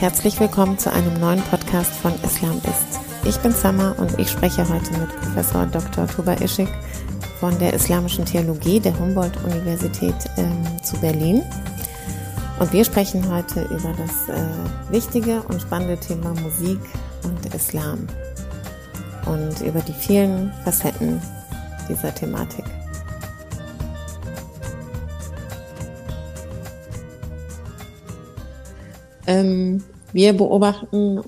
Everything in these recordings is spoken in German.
herzlich willkommen zu einem neuen Podcast von Islam ist. Ich bin Sama und ich spreche heute mit Professor Dr. Tuba Ischik von der Islamischen Theologie der Humboldt-Universität ähm, zu Berlin. Und wir sprechen heute über das äh, wichtige und spannende Thema Musik und Islam und über die vielen Facetten dieser Thematik. Ähm, wir beobachten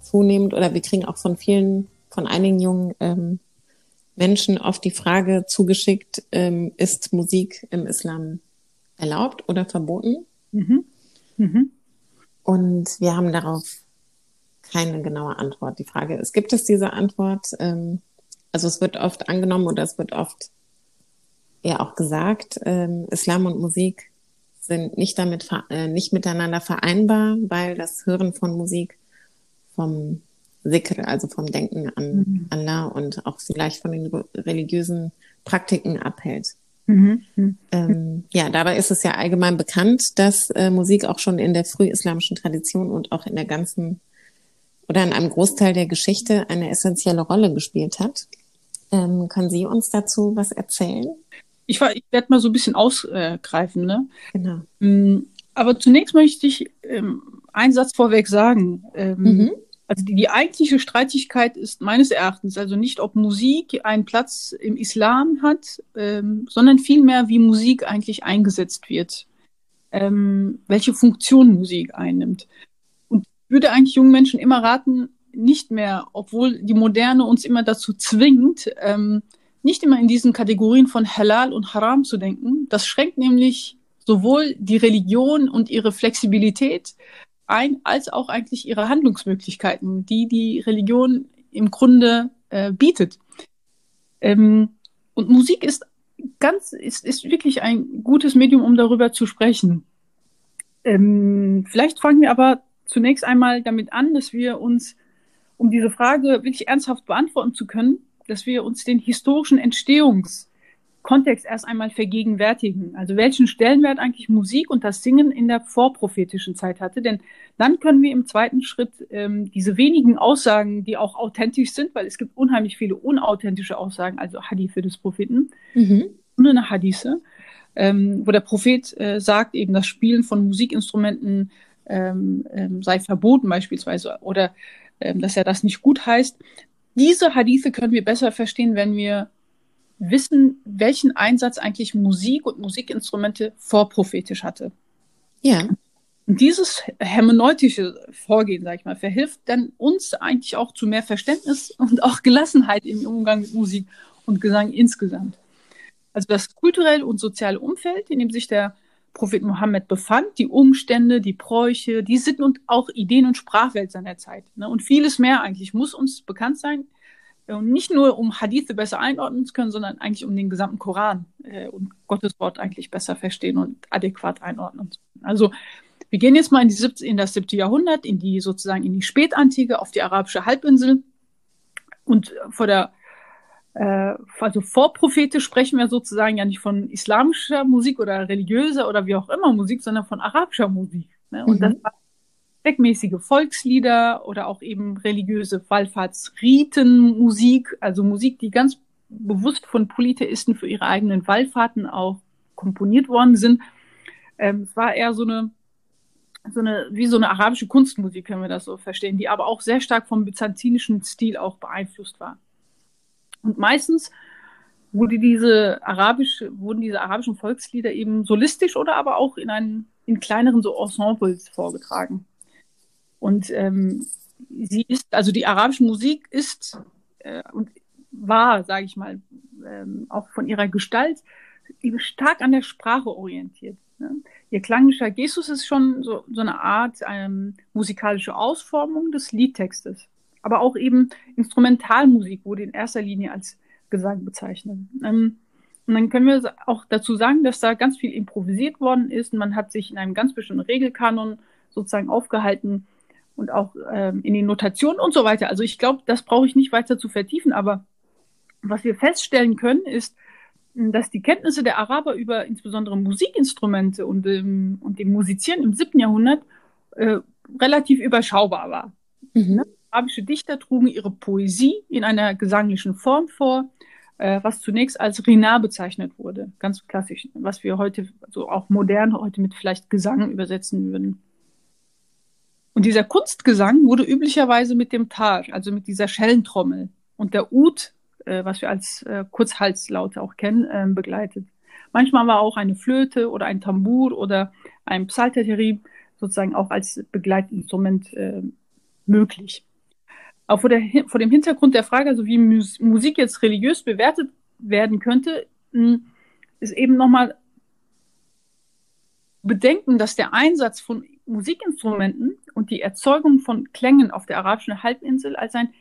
zunehmend oder wir kriegen auch von vielen, von einigen jungen ähm, Menschen oft die Frage zugeschickt, ähm, ist Musik im Islam erlaubt oder verboten? Mhm. Mhm. Und wir haben darauf keine genaue Antwort. Die Frage ist, gibt es diese Antwort? Ähm, also es wird oft angenommen oder es wird oft ja auch gesagt, ähm, Islam und Musik sind nicht damit äh, nicht miteinander vereinbar, weil das Hören von Musik vom Sikr, also vom Denken an mhm. Allah und auch vielleicht von den religiösen Praktiken abhält. Mhm. mhm. Ähm, ja, dabei ist es ja allgemein bekannt, dass äh, Musik auch schon in der frühislamischen Tradition und auch in der ganzen oder in einem Großteil der Geschichte eine essentielle Rolle gespielt hat. Ähm, können Sie uns dazu was erzählen? Ich, ich werde mal so ein bisschen ausgreifen. Ne? Genau. Mm, aber zunächst möchte ich ähm, einen Satz vorweg sagen. Ähm, mhm. Also die, die eigentliche Streitigkeit ist meines Erachtens also nicht, ob Musik einen Platz im Islam hat, ähm, sondern vielmehr, wie Musik eigentlich eingesetzt wird, ähm, welche Funktion Musik einnimmt. Und ich würde eigentlich jungen Menschen immer raten, nicht mehr, obwohl die Moderne uns immer dazu zwingt, ähm, nicht immer in diesen Kategorien von Halal und Haram zu denken. Das schränkt nämlich sowohl die Religion und ihre Flexibilität ein, als auch eigentlich ihre Handlungsmöglichkeiten, die die Religion im Grunde äh, bietet. Ähm, und Musik ist ganz, ist, ist wirklich ein gutes Medium, um darüber zu sprechen. Ähm, vielleicht fangen wir aber zunächst einmal damit an, dass wir uns, um diese Frage wirklich ernsthaft beantworten zu können, dass wir uns den historischen Entstehungskontext erst einmal vergegenwärtigen. Also welchen Stellenwert eigentlich Musik und das Singen in der vorprophetischen Zeit hatte. Denn dann können wir im zweiten Schritt ähm, diese wenigen Aussagen, die auch authentisch sind, weil es gibt unheimlich viele unauthentische Aussagen, also Hadithe des Propheten, mhm. nur eine Hadithe, ähm, wo der Prophet äh, sagt, eben das Spielen von Musikinstrumenten ähm, ähm, sei verboten beispielsweise oder ähm, dass er das nicht gut heißt diese Hadithe können wir besser verstehen, wenn wir wissen, welchen Einsatz eigentlich Musik und Musikinstrumente vorprophetisch hatte. Ja. Und dieses hermeneutische Vorgehen, sag ich mal, verhilft dann uns eigentlich auch zu mehr Verständnis und auch Gelassenheit im Umgang mit Musik und Gesang insgesamt. Also das kulturelle und soziale Umfeld, in dem sich der Prophet Mohammed befand, die Umstände, die Bräuche, die Sitten und auch Ideen und Sprachwelt seiner Zeit. Ne? Und vieles mehr eigentlich muss uns bekannt sein. Und nicht nur, um Hadithe besser einordnen zu können, sondern eigentlich um den gesamten Koran äh, und Gottes Wort eigentlich besser verstehen und adäquat einordnen zu können. Also wir gehen jetzt mal in, die, in das siebte Jahrhundert, in die sozusagen in die Spätantike, auf die arabische Halbinsel. Und vor der äh, also vorprophetisch sprechen wir sozusagen ja nicht von islamischer Musik oder religiöser oder wie auch immer Musik, sondern von arabischer Musik. Ne? Und mhm. das war zweckmäßige Volkslieder oder auch eben religiöse Wallfahrtsriten, Musik, also Musik, die ganz bewusst von Polytheisten für ihre eigenen Wallfahrten auch komponiert worden sind. Ähm, es war eher so eine, so eine, wie so eine arabische Kunstmusik, können wir das so verstehen, die aber auch sehr stark vom byzantinischen Stil auch beeinflusst war. Und meistens wurde diese arabische, wurden diese arabischen Volkslieder eben solistisch oder aber auch in einen, in kleineren so Ensembles vorgetragen. Und ähm, sie ist, also die arabische Musik ist äh, und war, sage ich mal, ähm, auch von ihrer Gestalt stark an der Sprache orientiert. Ne? Ihr klangischer Gestus ist schon so, so eine Art ähm, musikalische Ausformung des Liedtextes aber auch eben Instrumentalmusik wurde in erster Linie als Gesang bezeichnet. Ähm, und dann können wir auch dazu sagen, dass da ganz viel improvisiert worden ist. Man hat sich in einem ganz bestimmten Regelkanon sozusagen aufgehalten und auch ähm, in den Notationen und so weiter. Also ich glaube, das brauche ich nicht weiter zu vertiefen, aber was wir feststellen können, ist, dass die Kenntnisse der Araber über insbesondere Musikinstrumente und, ähm, und dem Musizieren im siebten Jahrhundert äh, relativ überschaubar war. Mhm. Arabische Dichter trugen ihre Poesie in einer gesanglichen Form vor, äh, was zunächst als Rina bezeichnet wurde, ganz klassisch, was wir heute, so auch modern heute mit vielleicht Gesang übersetzen würden. Und dieser Kunstgesang wurde üblicherweise mit dem Tar, also mit dieser Schellentrommel und der Ud, äh, was wir als äh, Kurzhalslaute auch kennen, äh, begleitet. Manchmal war auch eine Flöte oder ein Tambour oder ein Psalterterri sozusagen auch als Begleitinstrument äh, möglich. Auch vor, der, vor dem Hintergrund der Frage, also wie Mus Musik jetzt religiös bewertet werden könnte, hm, ist eben nochmal bedenken, dass der Einsatz von Musikinstrumenten und die Erzeugung von Klängen auf der arabischen Halbinsel als ein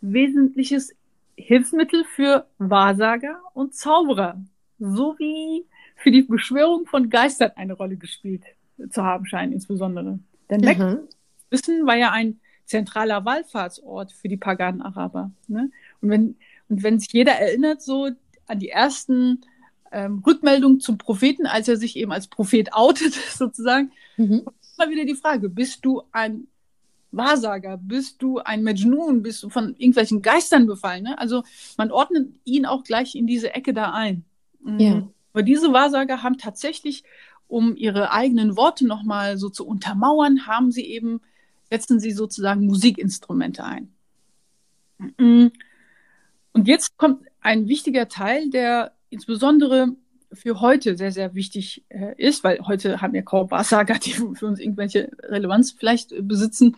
wesentliches Hilfsmittel für Wahrsager und Zauberer sowie für die Beschwörung von Geistern eine Rolle gespielt zu haben scheinen, insbesondere. Denn mhm. Wissen war ja ein zentraler Wallfahrtsort für die paganen Araber. Ne? Und wenn und wenn sich jeder erinnert, so an die ersten ähm, Rückmeldungen zum Propheten, als er sich eben als Prophet outet, sozusagen, mhm. immer wieder die Frage: Bist du ein Wahrsager? Bist du ein Majnun? Bist du von irgendwelchen Geistern befallen? Ne? Also man ordnet ihn auch gleich in diese Ecke da ein. Mhm. Ja. Aber diese Wahrsager haben tatsächlich, um ihre eigenen Worte nochmal so zu untermauern, haben sie eben, setzen sie sozusagen Musikinstrumente ein. Mhm. Und jetzt kommt ein wichtiger Teil, der insbesondere für heute sehr, sehr wichtig äh, ist, weil heute haben wir kaum Wahrsager, die für uns irgendwelche Relevanz vielleicht äh, besitzen,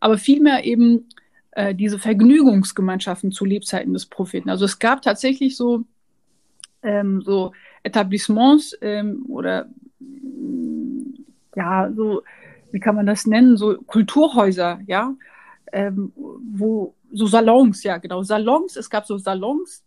aber vielmehr eben äh, diese Vergnügungsgemeinschaften zu Lebzeiten des Propheten. Also es gab tatsächlich so, ähm, so Etablissements ähm, oder ja, so, wie kann man das nennen, so Kulturhäuser, ja, ähm, wo so Salons, ja, genau, Salons, es gab so Salons,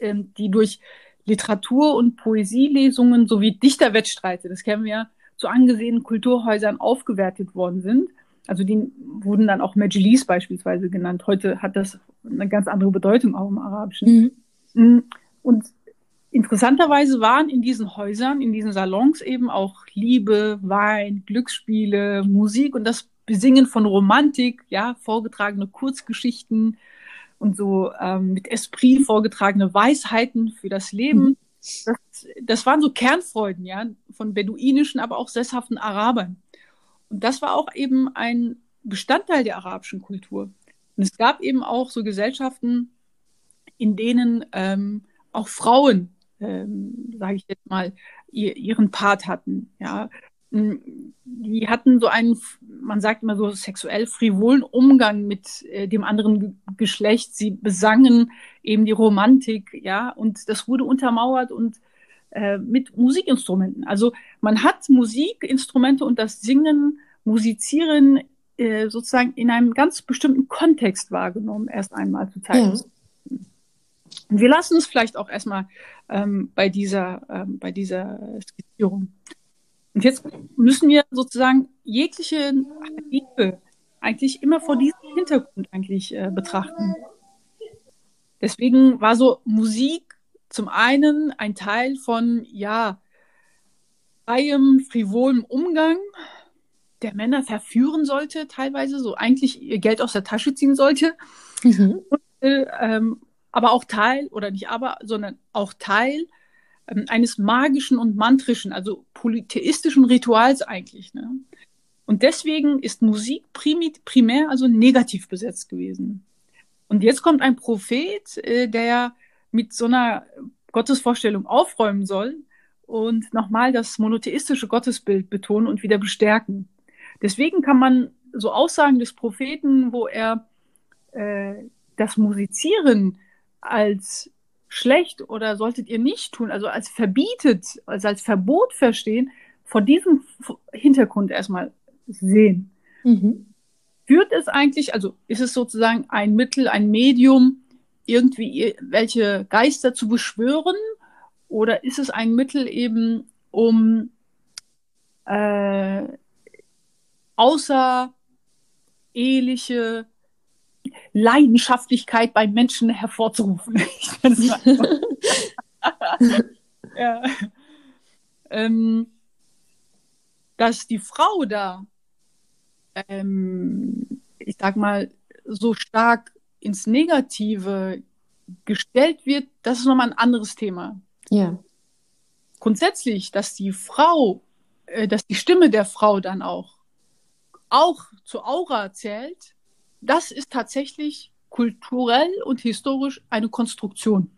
ähm, die durch Literatur- und Poesielesungen sowie Dichterwettstreite, das kennen wir ja, zu angesehenen Kulturhäusern aufgewertet worden sind. Also die wurden dann auch Majlis beispielsweise genannt. Heute hat das eine ganz andere Bedeutung auch im Arabischen. Mhm. Mm, und interessanterweise waren in diesen Häusern, in diesen Salons eben auch Liebe, Wein, Glücksspiele, Musik und das Besingen von Romantik, ja, vorgetragene Kurzgeschichten und so ähm, mit Esprit vorgetragene Weisheiten für das Leben. Mhm. Das, das waren so Kernfreuden, ja, von beduinischen, aber auch sesshaften Arabern. Und das war auch eben ein Bestandteil der arabischen Kultur. Und es gab eben auch so Gesellschaften, in denen ähm, auch Frauen, ähm, sage ich jetzt mal, ihr, ihren Part hatten. Ja, hm, die hatten so einen, man sagt immer so sexuell frivolen Umgang mit äh, dem anderen Geschlecht. Sie besangen eben die Romantik, ja, und das wurde untermauert und äh, mit Musikinstrumenten. Also man hat Musikinstrumente und das Singen, Musizieren äh, sozusagen in einem ganz bestimmten Kontext wahrgenommen, erst einmal zu zeigen. Ja. Und wir lassen es vielleicht auch erstmal ähm, bei dieser, ähm, bei dieser Skizzierung. Und jetzt müssen wir sozusagen jegliche Liebe eigentlich immer vor diesem Hintergrund eigentlich äh, betrachten. Deswegen war so Musik zum einen ein Teil von, ja, freiem, frivolem Umgang, der Männer verführen sollte, teilweise, so eigentlich ihr Geld aus der Tasche ziehen sollte. Mhm. Und, äh, ähm, aber auch Teil, oder nicht aber, sondern auch Teil ähm, eines magischen und mantrischen, also polytheistischen Rituals eigentlich. Ne? Und deswegen ist Musik primär, also negativ besetzt gewesen. Und jetzt kommt ein Prophet, äh, der mit so einer Gottesvorstellung aufräumen soll und nochmal das monotheistische Gottesbild betonen und wieder bestärken. Deswegen kann man so Aussagen des Propheten, wo er äh, das Musizieren als schlecht oder solltet ihr nicht tun, also als verbietet, also als Verbot verstehen, vor diesem Hintergrund erstmal sehen. Mhm. Führt es eigentlich, also ist es sozusagen ein Mittel, ein Medium, irgendwie welche Geister zu beschwören? Oder ist es ein Mittel eben, um äh, außereheliche Leidenschaftlichkeit bei Menschen hervorzurufen? ja. ähm, dass die Frau da ähm, ich sag mal, so stark ins Negative gestellt wird, das ist nochmal ein anderes Thema. Ja. Grundsätzlich, dass die Frau, äh, dass die Stimme der Frau dann auch, auch zur Aura zählt, das ist tatsächlich kulturell und historisch eine Konstruktion.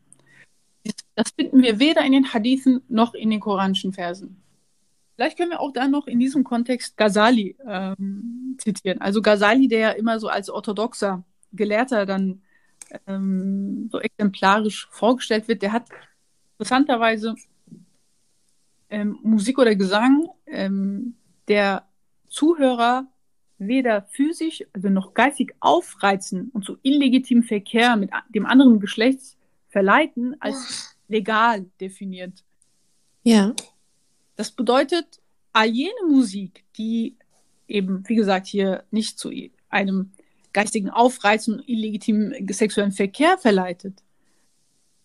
Das finden wir weder in den Hadithen noch in den koranischen Versen. Vielleicht können wir auch da noch in diesem Kontext Ghazali ähm, zitieren. Also Ghazali, der ja immer so als orthodoxer Gelehrter dann ähm, so exemplarisch vorgestellt wird, der hat interessanterweise ähm, Musik oder Gesang ähm, der Zuhörer weder physisch, also noch geistig aufreizen und zu illegitimem Verkehr mit dem anderen Geschlecht verleiten, als legal definiert. Ja. Das bedeutet, all jene Musik, die eben, wie gesagt, hier nicht zu einem geistigen Aufreizen und illegitimen sexuellen Verkehr verleitet,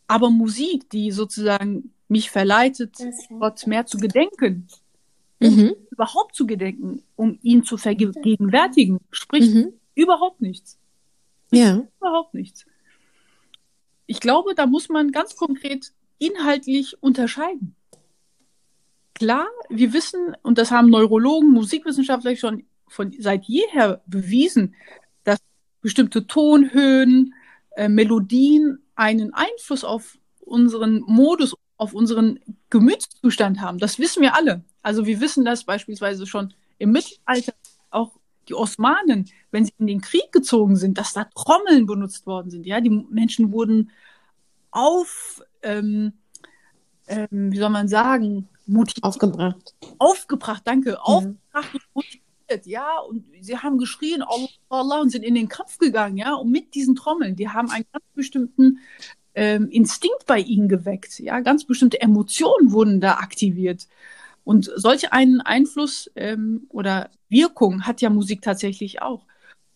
aber Musik, die sozusagen mich verleitet, Gott mehr zu gedenken, um mhm. überhaupt zu gedenken, um ihn zu vergegenwärtigen, spricht mhm. überhaupt nichts. Ja. Überhaupt nichts. Ich glaube, da muss man ganz konkret inhaltlich unterscheiden. Klar, wir wissen, und das haben Neurologen, Musikwissenschaftler schon von seit jeher bewiesen, dass bestimmte Tonhöhen, äh, Melodien einen Einfluss auf unseren Modus, auf unseren Gemütszustand haben. Das wissen wir alle. Also wir wissen das beispielsweise schon im Mittelalter, auch die Osmanen, wenn sie in den Krieg gezogen sind, dass da Trommeln benutzt worden sind. Ja, die Menschen wurden auf, ähm, ähm, wie soll man sagen, motiviert. Aufgebracht. Aufgebracht, danke. Ja. Aufgebracht und motiviert, ja. Und sie haben geschrien, Allah, und sind in den Kampf gegangen, ja. Und mit diesen Trommeln, die haben einen ganz bestimmten ähm, Instinkt bei ihnen geweckt, ja. Ganz bestimmte Emotionen wurden da aktiviert. Und solch einen Einfluss ähm, oder Wirkung hat ja Musik tatsächlich auch.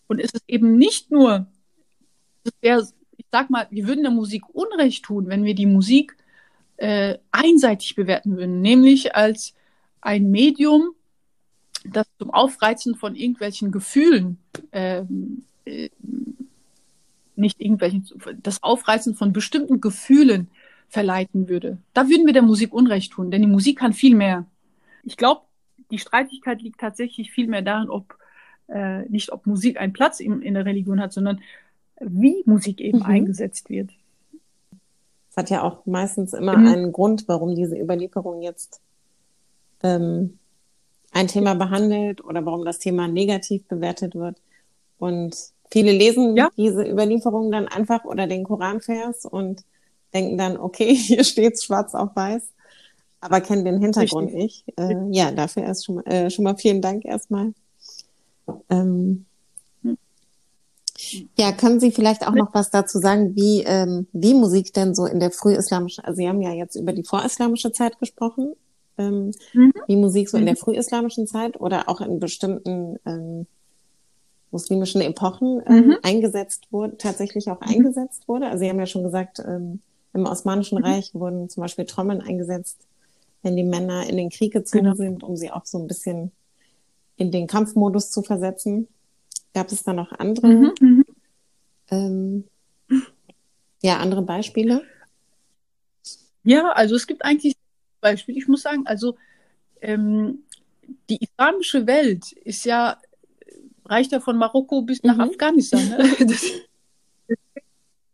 Und es ist eben nicht nur, wär, ich sag mal, wir würden der Musik Unrecht tun, wenn wir die Musik äh, einseitig bewerten würden, nämlich als ein Medium, das zum Aufreizen von irgendwelchen Gefühlen, ähm, äh, nicht irgendwelchen, das Aufreizen von bestimmten Gefühlen verleiten würde. Da würden wir der Musik Unrecht tun, denn die Musik kann viel mehr. Ich glaube, die Streitigkeit liegt tatsächlich viel mehr darin, ob äh, nicht ob Musik einen Platz in, in der Religion hat, sondern wie Musik eben mhm. eingesetzt wird. Es hat ja auch meistens immer mhm. einen Grund, warum diese Überlieferung jetzt ähm, ein Thema behandelt oder warum das Thema negativ bewertet wird. Und viele lesen ja. diese Überlieferung dann einfach oder den Koranvers und denken dann, okay, hier steht's schwarz auf weiß aber kennen den Hintergrund Richtig. nicht. Äh, ja, dafür erst schon mal, äh, schon mal vielen Dank erstmal. Ähm, ja, können Sie vielleicht auch noch was dazu sagen, wie, ähm, wie Musik denn so in der frühislamischen, also Sie haben ja jetzt über die vorislamische Zeit gesprochen, ähm, mhm. wie Musik so in der mhm. frühislamischen Zeit oder auch in bestimmten ähm, muslimischen Epochen ähm, mhm. eingesetzt wurde, tatsächlich auch mhm. eingesetzt wurde. Also Sie haben ja schon gesagt, ähm, im Osmanischen mhm. Reich wurden zum Beispiel Trommeln eingesetzt wenn die Männer in den Krieg gezogen genau. sind, um sie auch so ein bisschen in den Kampfmodus zu versetzen. Gab es da noch andere, mhm, mhm. ähm, ja, andere Beispiele? Ja, also es gibt eigentlich Beispiele. Ich muss sagen, also ähm, die islamische Welt ist ja reicht ja von Marokko bis nach mhm. Afghanistan. Ne? Das,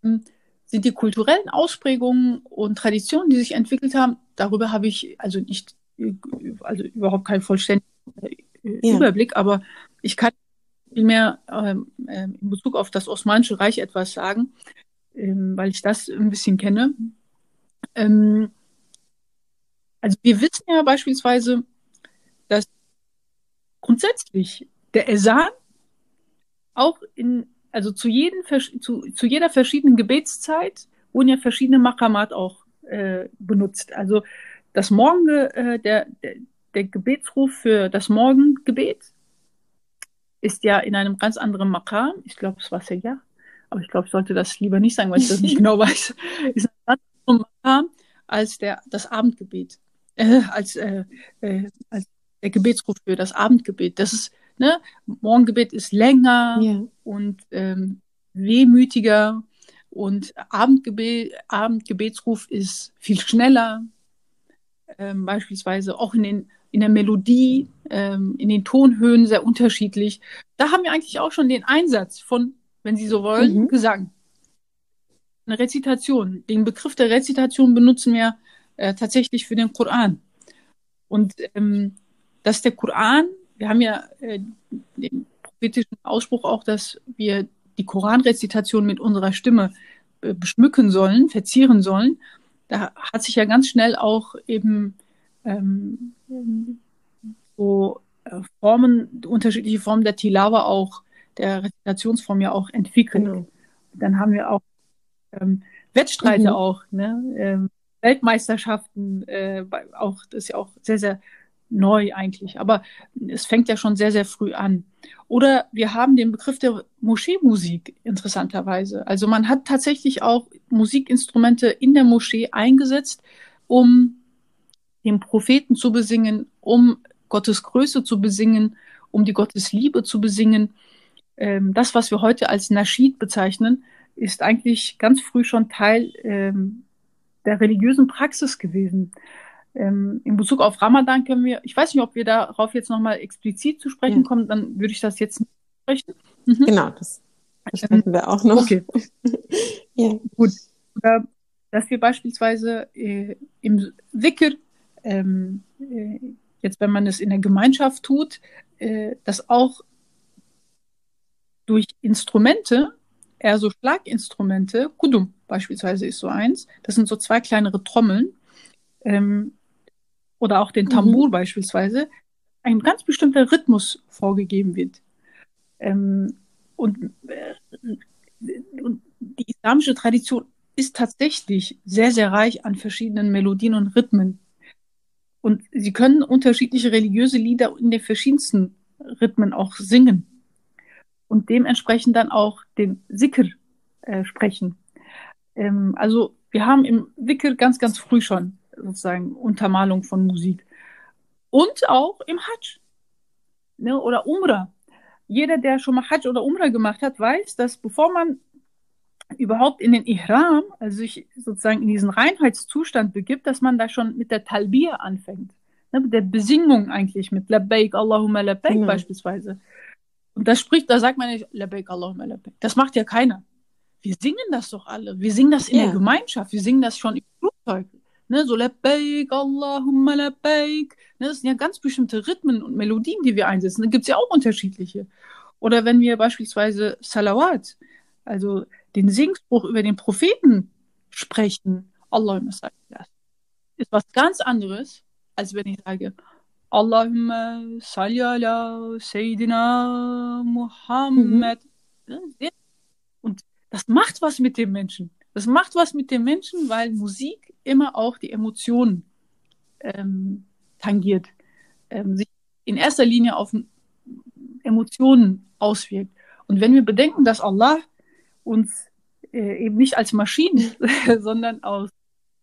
das, sind die kulturellen Ausprägungen und Traditionen, die sich entwickelt haben, darüber habe ich also nicht, also überhaupt keinen vollständigen ja. Überblick, aber ich kann vielmehr ähm, ähm, in Bezug auf das Osmanische Reich etwas sagen, ähm, weil ich das ein bisschen kenne. Ähm, also wir wissen ja beispielsweise, dass grundsätzlich der Esan auch in also zu, jeden, zu, zu jeder verschiedenen Gebetszeit wurden ja verschiedene Makamat auch äh, benutzt. Also das Morgen, äh, der, der, der Gebetsruf für das Morgengebet ist ja in einem ganz anderen Makam. Ich glaube, es war ja, aber ich glaube, ich sollte das lieber nicht sagen, weil ich das nicht genau weiß. Ist ein ganz anderer Makam als der, das Abendgebet, äh, als, äh, äh, als der Gebetsruf für das Abendgebet. Das ist ne, Morgengebet ist länger ja. und ähm, wehmütiger und Abendgebet, Abendgebetsruf ist viel schneller. Ähm, beispielsweise auch in, den, in der Melodie, ähm, in den Tonhöhen sehr unterschiedlich. Da haben wir eigentlich auch schon den Einsatz von, wenn Sie so wollen, mhm. Gesang. Eine Rezitation. Den Begriff der Rezitation benutzen wir äh, tatsächlich für den Koran. Und ähm, dass der Koran, wir haben ja äh, den prophetischen Ausspruch auch, dass wir die Koranrezitation mit unserer Stimme äh, beschmücken sollen, verzieren sollen. Da hat sich ja ganz schnell auch eben ähm, so äh, Formen, unterschiedliche Formen der Tilawa auch, der Rezitationsform ja auch entwickelt. Genau. Dann haben wir auch ähm, Wettstreite mhm. auch, ne? Ähm, Weltmeisterschaften, äh, auch, das ist ja auch sehr, sehr neu eigentlich, aber es fängt ja schon sehr, sehr früh an. Oder wir haben den Begriff der Moscheemusik interessanterweise. Also man hat tatsächlich auch Musikinstrumente in der Moschee eingesetzt, um den Propheten zu besingen, um Gottes Größe zu besingen, um die Gottesliebe zu besingen. Ähm, das, was wir heute als Naschid bezeichnen, ist eigentlich ganz früh schon Teil ähm, der religiösen Praxis gewesen. Ähm, in Bezug auf Ramadan können wir, ich weiß nicht, ob wir darauf jetzt nochmal explizit zu sprechen ja. kommen, dann würde ich das jetzt nicht sprechen. Mhm. Genau, das sprechen wir auch noch. Okay. ja. Gut. Oder, dass wir beispielsweise äh, im Wickel, ähm, äh, jetzt wenn man es in der Gemeinschaft tut, äh, dass auch durch Instrumente, eher so Schlaginstrumente, Kudum, beispielsweise ist so eins. Das sind so zwei kleinere Trommeln. Ähm, oder auch den Tambur mhm. beispielsweise. Ein ganz bestimmter Rhythmus vorgegeben wird. Ähm, und, äh, und die islamische Tradition ist tatsächlich sehr, sehr reich an verschiedenen Melodien und Rhythmen. Und sie können unterschiedliche religiöse Lieder in den verschiedensten Rhythmen auch singen. Und dementsprechend dann auch den Sikr äh, sprechen. Ähm, also wir haben im Wickel ganz, ganz früh schon sozusagen Untermalung von Musik. Und auch im Hajj ne, oder Umrah. Jeder, der schon mal Hajj oder Umrah gemacht hat, weiß, dass bevor man überhaupt in den Ihram, also sich sozusagen in diesen Reinheitszustand begibt, dass man da schon mit der Talbir anfängt. Ne, mit der Besingung eigentlich, mit Labbaik, Allahumma Labbaik genau. beispielsweise. Und das spricht, da sagt man nicht Labbaik, Allahumma Labbaik. Das macht ja keiner wir singen das doch alle. Wir singen das in yeah. der Gemeinschaft. Wir singen das schon im Flugzeug. Ne, so Labbaik, Allahumma Labbaik. Ne, das sind ja ganz bestimmte Rhythmen und Melodien, die wir einsetzen. Da gibt es ja auch unterschiedliche. Oder wenn wir beispielsweise Salawat, also den Singspruch über den Propheten sprechen, Allahumma das ist was ganz anderes, als wenn ich sage, Allahumma salli ala Sayyidina Muhammad. Mhm. Und das macht was mit dem Menschen. Das macht was mit dem Menschen, weil Musik immer auch die Emotionen ähm, tangiert, ähm, sich in erster Linie auf Emotionen auswirkt. Und wenn wir bedenken, dass Allah uns äh, eben nicht als Maschinen, sondern aus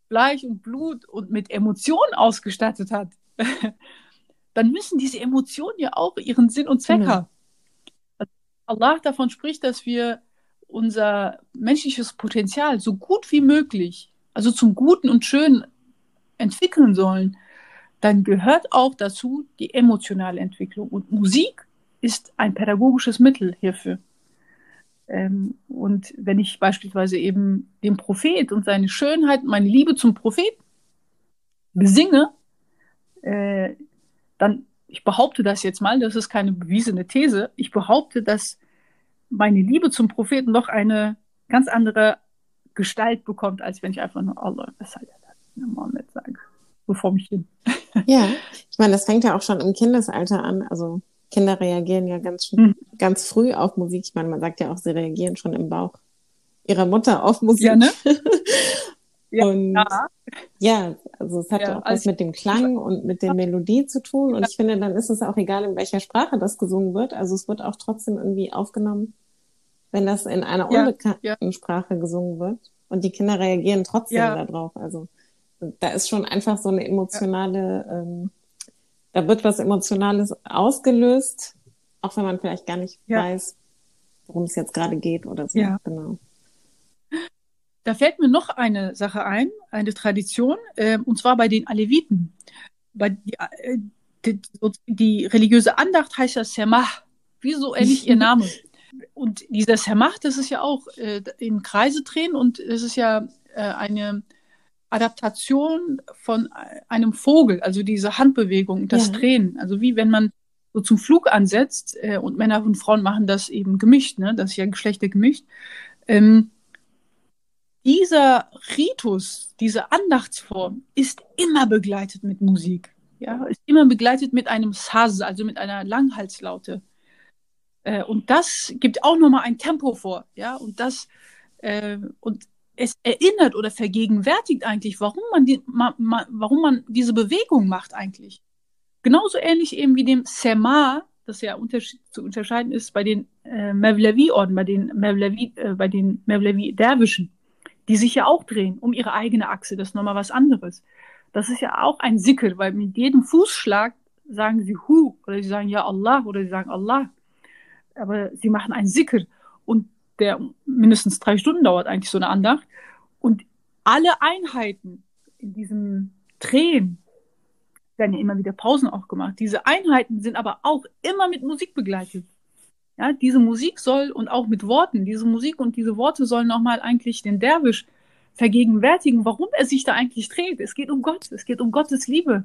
Fleisch und Blut und mit Emotionen ausgestattet hat, dann müssen diese Emotionen ja auch ihren Sinn und Zweck mhm. haben. Allah davon spricht, dass wir unser menschliches Potenzial so gut wie möglich, also zum Guten und Schönen entwickeln sollen, dann gehört auch dazu die emotionale Entwicklung. Und Musik ist ein pädagogisches Mittel hierfür. Ähm, und wenn ich beispielsweise eben den Prophet und seine Schönheit, meine Liebe zum Prophet besinge, äh, dann, ich behaupte das jetzt mal, das ist keine bewiesene These, ich behaupte, dass meine Liebe zum Propheten doch eine ganz andere Gestalt bekommt, als wenn ich einfach nur Allah Mohammed sage. So vor mich hin. Ja, ich meine, das fängt ja auch schon im Kindesalter an. Also Kinder reagieren ja ganz, mhm. ganz früh auf Musik. Ich meine, man sagt ja auch, sie reagieren schon im Bauch ihrer Mutter auf Musik. Ja, ne? ja, und ja. ja, also es hat ja, auch also was mit dem Klang und mit der Melodie zu tun. Und ich finde, dann ist es auch egal, in welcher Sprache das gesungen wird. Also es wird auch trotzdem irgendwie aufgenommen wenn das in einer ja, unbekannten ja. Sprache gesungen wird. Und die Kinder reagieren trotzdem ja. darauf. Also da ist schon einfach so eine emotionale, ähm, da wird was Emotionales ausgelöst auch wenn man vielleicht gar nicht weiß, worum es jetzt gerade geht oder so. Ja. Genau. Da fällt mir noch eine Sache ein, eine Tradition, äh, und zwar bei den Aleviten. Bei die, äh, die, die, religiöse Andacht heißt ja Semah, wie so ähnlich ihr Name. Und dieser Semah, das ist ja auch äh, in Kreise drehen und es ist ja äh, eine Adaptation von einem Vogel, also diese Handbewegung, das ja. Drehen. Also wie wenn man so zum Flug ansetzt äh, und Männer und Frauen machen das eben gemischt, ne? das ist ja Geschlechter gemischt. Ähm, dieser Ritus, diese Andachtsform ist immer begleitet mit Musik. Ja, ist immer begleitet mit einem Saz, also mit einer Langhalslaute. Äh, und das gibt auch nochmal ein Tempo vor, ja, und das, äh, und es erinnert oder vergegenwärtigt eigentlich, warum man, die, ma, ma, warum man diese Bewegung macht eigentlich. Genauso ähnlich eben wie dem Sema, das ja unterschied, zu unterscheiden ist bei den äh, Mevlevi-Orden, bei den Mevlevi, äh, bei den Mevlevi-Derwischen, die sich ja auch drehen um ihre eigene Achse. Das ist nochmal was anderes. Das ist ja auch ein Sikr, weil mit jedem Fußschlag sagen sie Hu oder sie sagen Ja Allah oder sie sagen Allah. Aber sie machen ein Sikr und der mindestens drei Stunden dauert eigentlich so eine Andacht. Und alle Einheiten in diesem Drehen werden ja immer wieder Pausen auch gemacht. Diese Einheiten sind aber auch immer mit Musik begleitet. Ja, diese Musik soll und auch mit Worten, diese Musik und diese Worte sollen nochmal eigentlich den Derwisch vergegenwärtigen, warum er sich da eigentlich dreht. Es geht um Gott, es geht um Gottes Liebe.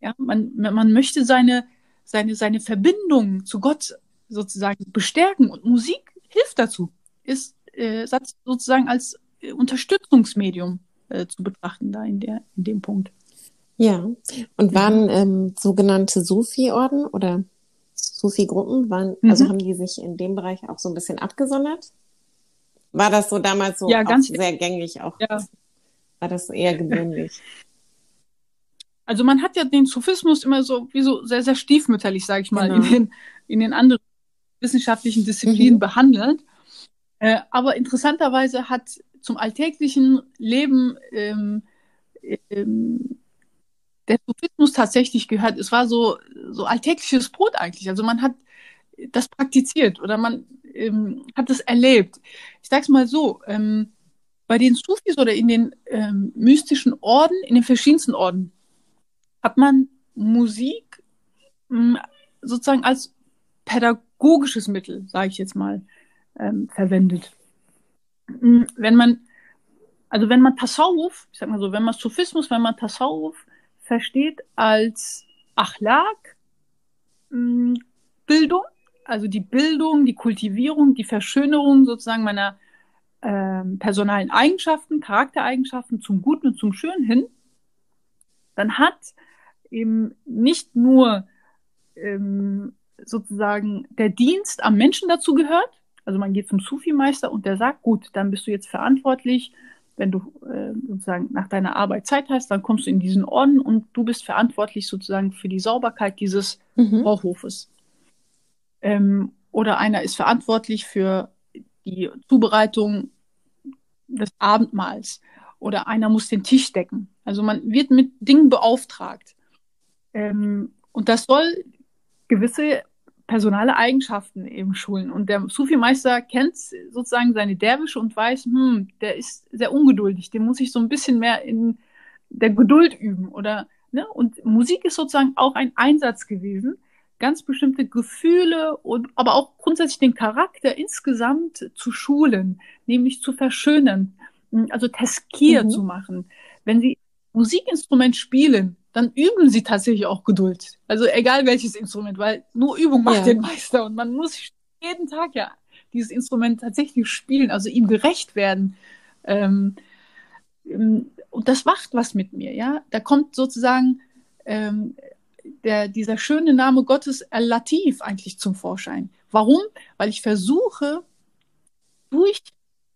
Ja, man, man möchte seine, seine, seine Verbindung zu Gott sozusagen bestärken und Musik hilft dazu, ist äh, sozusagen als äh, Unterstützungsmedium äh, zu betrachten da in, der, in dem Punkt. Ja, und waren ähm, sogenannte Sufi-Orden oder Sufi-Gruppen, waren, mhm. also haben die sich in dem Bereich auch so ein bisschen abgesondert? War das so damals so ja, ganz sehr gängig auch? Ja. War das so eher gewöhnlich? Also man hat ja den Sufismus immer so wie so sehr, sehr stiefmütterlich, sage ich mal, genau. in, den, in den anderen wissenschaftlichen Disziplinen mhm. behandelt. Äh, aber interessanterweise hat zum alltäglichen Leben ähm, ähm, der Sufismus tatsächlich gehört. Es war so, so alltägliches Brot eigentlich. Also man hat das praktiziert oder man ähm, hat das erlebt. Ich sage es mal so, ähm, bei den Sufis oder in den ähm, mystischen Orden, in den verschiedensten Orden, hat man Musik ähm, sozusagen als pädagogisches Mittel, sage ich jetzt mal, ähm, verwendet. Mm, wenn man, also wenn man Tasawuf, ich sag mal so, wenn man Sufismus, wenn man Tasawuf versteht als Achlak, mm, Bildung, also die Bildung, die Kultivierung, die Verschönerung sozusagen meiner ähm, personalen Eigenschaften, Charaktereigenschaften zum Guten und zum Schönen hin, dann hat eben nicht nur ähm, sozusagen der Dienst am Menschen dazu gehört. Also man geht zum Sufi-Meister und der sagt, gut, dann bist du jetzt verantwortlich, wenn du äh, sozusagen nach deiner Arbeit Zeit hast, dann kommst du in diesen Orden und du bist verantwortlich sozusagen für die Sauberkeit dieses mhm. Bauhofes. Ähm, oder einer ist verantwortlich für die Zubereitung des Abendmahls. Oder einer muss den Tisch decken. Also man wird mit Dingen beauftragt. Ähm, und das soll gewisse personale Eigenschaften eben schulen. Und der Sufi-Meister kennt sozusagen seine Derwische und weiß, hm, der ist sehr ungeduldig, den muss ich so ein bisschen mehr in der Geduld üben. Oder, ne? Und Musik ist sozusagen auch ein Einsatz gewesen, ganz bestimmte Gefühle und aber auch grundsätzlich den Charakter insgesamt zu schulen, nämlich zu verschönern, also Teskier mhm. zu machen. Wenn Sie Musikinstrument spielen, dann üben sie tatsächlich auch Geduld. Also egal welches Instrument, weil nur Übung macht ja. den Meister und man muss jeden Tag ja dieses Instrument tatsächlich spielen, also ihm gerecht werden. Ähm, ähm, und das macht was mit mir, ja. Da kommt sozusagen ähm, der, dieser schöne Name Gottes Al-Latif eigentlich zum Vorschein. Warum? Weil ich versuche, durch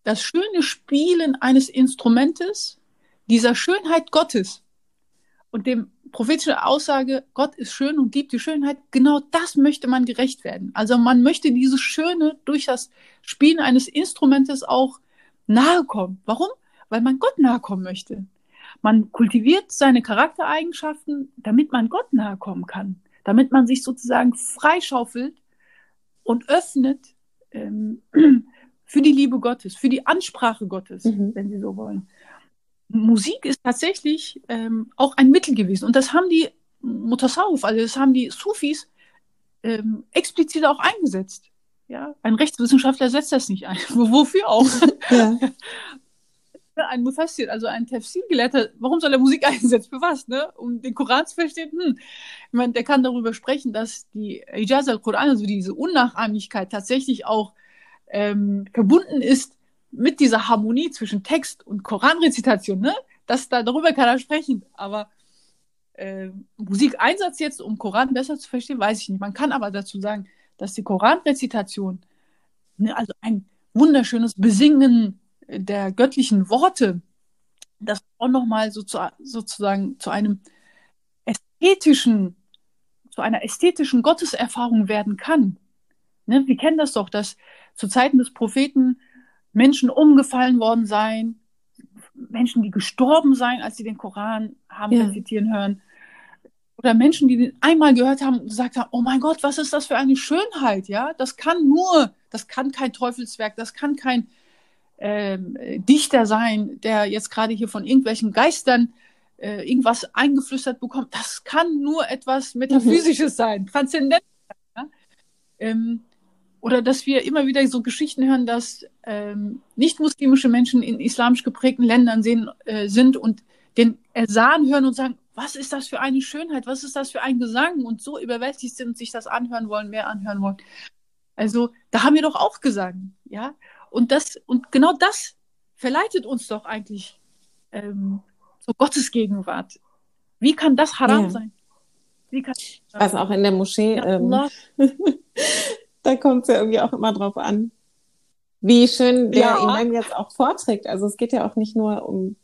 das schöne Spielen eines Instrumentes, dieser Schönheit Gottes und dem prophetischen Aussage, Gott ist schön und liebt die Schönheit, genau das möchte man gerecht werden. Also man möchte dieses Schöne durch das Spielen eines Instrumentes auch nahe kommen. Warum? Weil man Gott nahe kommen möchte. Man kultiviert seine Charaktereigenschaften, damit man Gott nahe kommen kann, damit man sich sozusagen freischaufelt und öffnet ähm, für die Liebe Gottes, für die Ansprache Gottes, mhm. wenn Sie so wollen. Musik ist tatsächlich ähm, auch ein Mittel gewesen. Und das haben die Mutasawuf, also das haben die Sufis ähm, explizit auch eingesetzt. Ja, ein Rechtswissenschaftler setzt das nicht ein. Wofür auch? Ja. Ein Mufassir, also ein Tafsir-Gelehrter, warum soll er Musik einsetzen? Für was, ne? Um den Koran zu verstehen? Hm. Ich meine, der kann darüber sprechen, dass die Ijaz al-Quran, also diese Unnachahmlichkeit tatsächlich auch ähm, verbunden ist mit dieser Harmonie zwischen Text und Koranrezitation, ne? Das, da, darüber kann er sprechen. Aber äh, Musikeinsatz jetzt, um Koran besser zu verstehen, weiß ich nicht. Man kann aber dazu sagen, dass die Koranrezitation, ne, also ein wunderschönes Besingen der göttlichen Worte, das auch nochmal so zu, sozusagen zu einem ästhetischen, zu einer ästhetischen Gotteserfahrung werden kann. Ne, wir kennen das doch, dass zu Zeiten des Propheten Menschen umgefallen worden seien, Menschen, die gestorben seien, als sie den Koran haben ja. rezitieren hören. Oder Menschen, die den einmal gehört haben und gesagt haben, oh mein Gott, was ist das für eine Schönheit, ja? Das kann nur, das kann kein Teufelswerk, das kann kein ähm, Dichter sein, der jetzt gerade hier von irgendwelchen Geistern äh, irgendwas eingeflüstert bekommt. Das kann nur etwas Metaphysisches mhm. sein, transzendent. Ja? Ähm, oder dass wir immer wieder so Geschichten hören, dass ähm, nicht-muslimische Menschen in islamisch geprägten Ländern sehen, äh, sind und den Ersan hören und sagen, was ist das für eine Schönheit, was ist das für ein Gesang und so überwältigt sind und sich das anhören wollen, mehr anhören wollen. Also da haben wir doch auch Gesang, ja. Und das und genau das verleitet uns doch eigentlich ähm, zur Gottesgegenwart. Wie kann das haram ja. sein? Wie kann, Was auch in der Moschee ja, ähm, da kommt es ja irgendwie auch immer drauf an, wie schön der ja. Imam jetzt auch vorträgt. Also es geht ja auch nicht nur um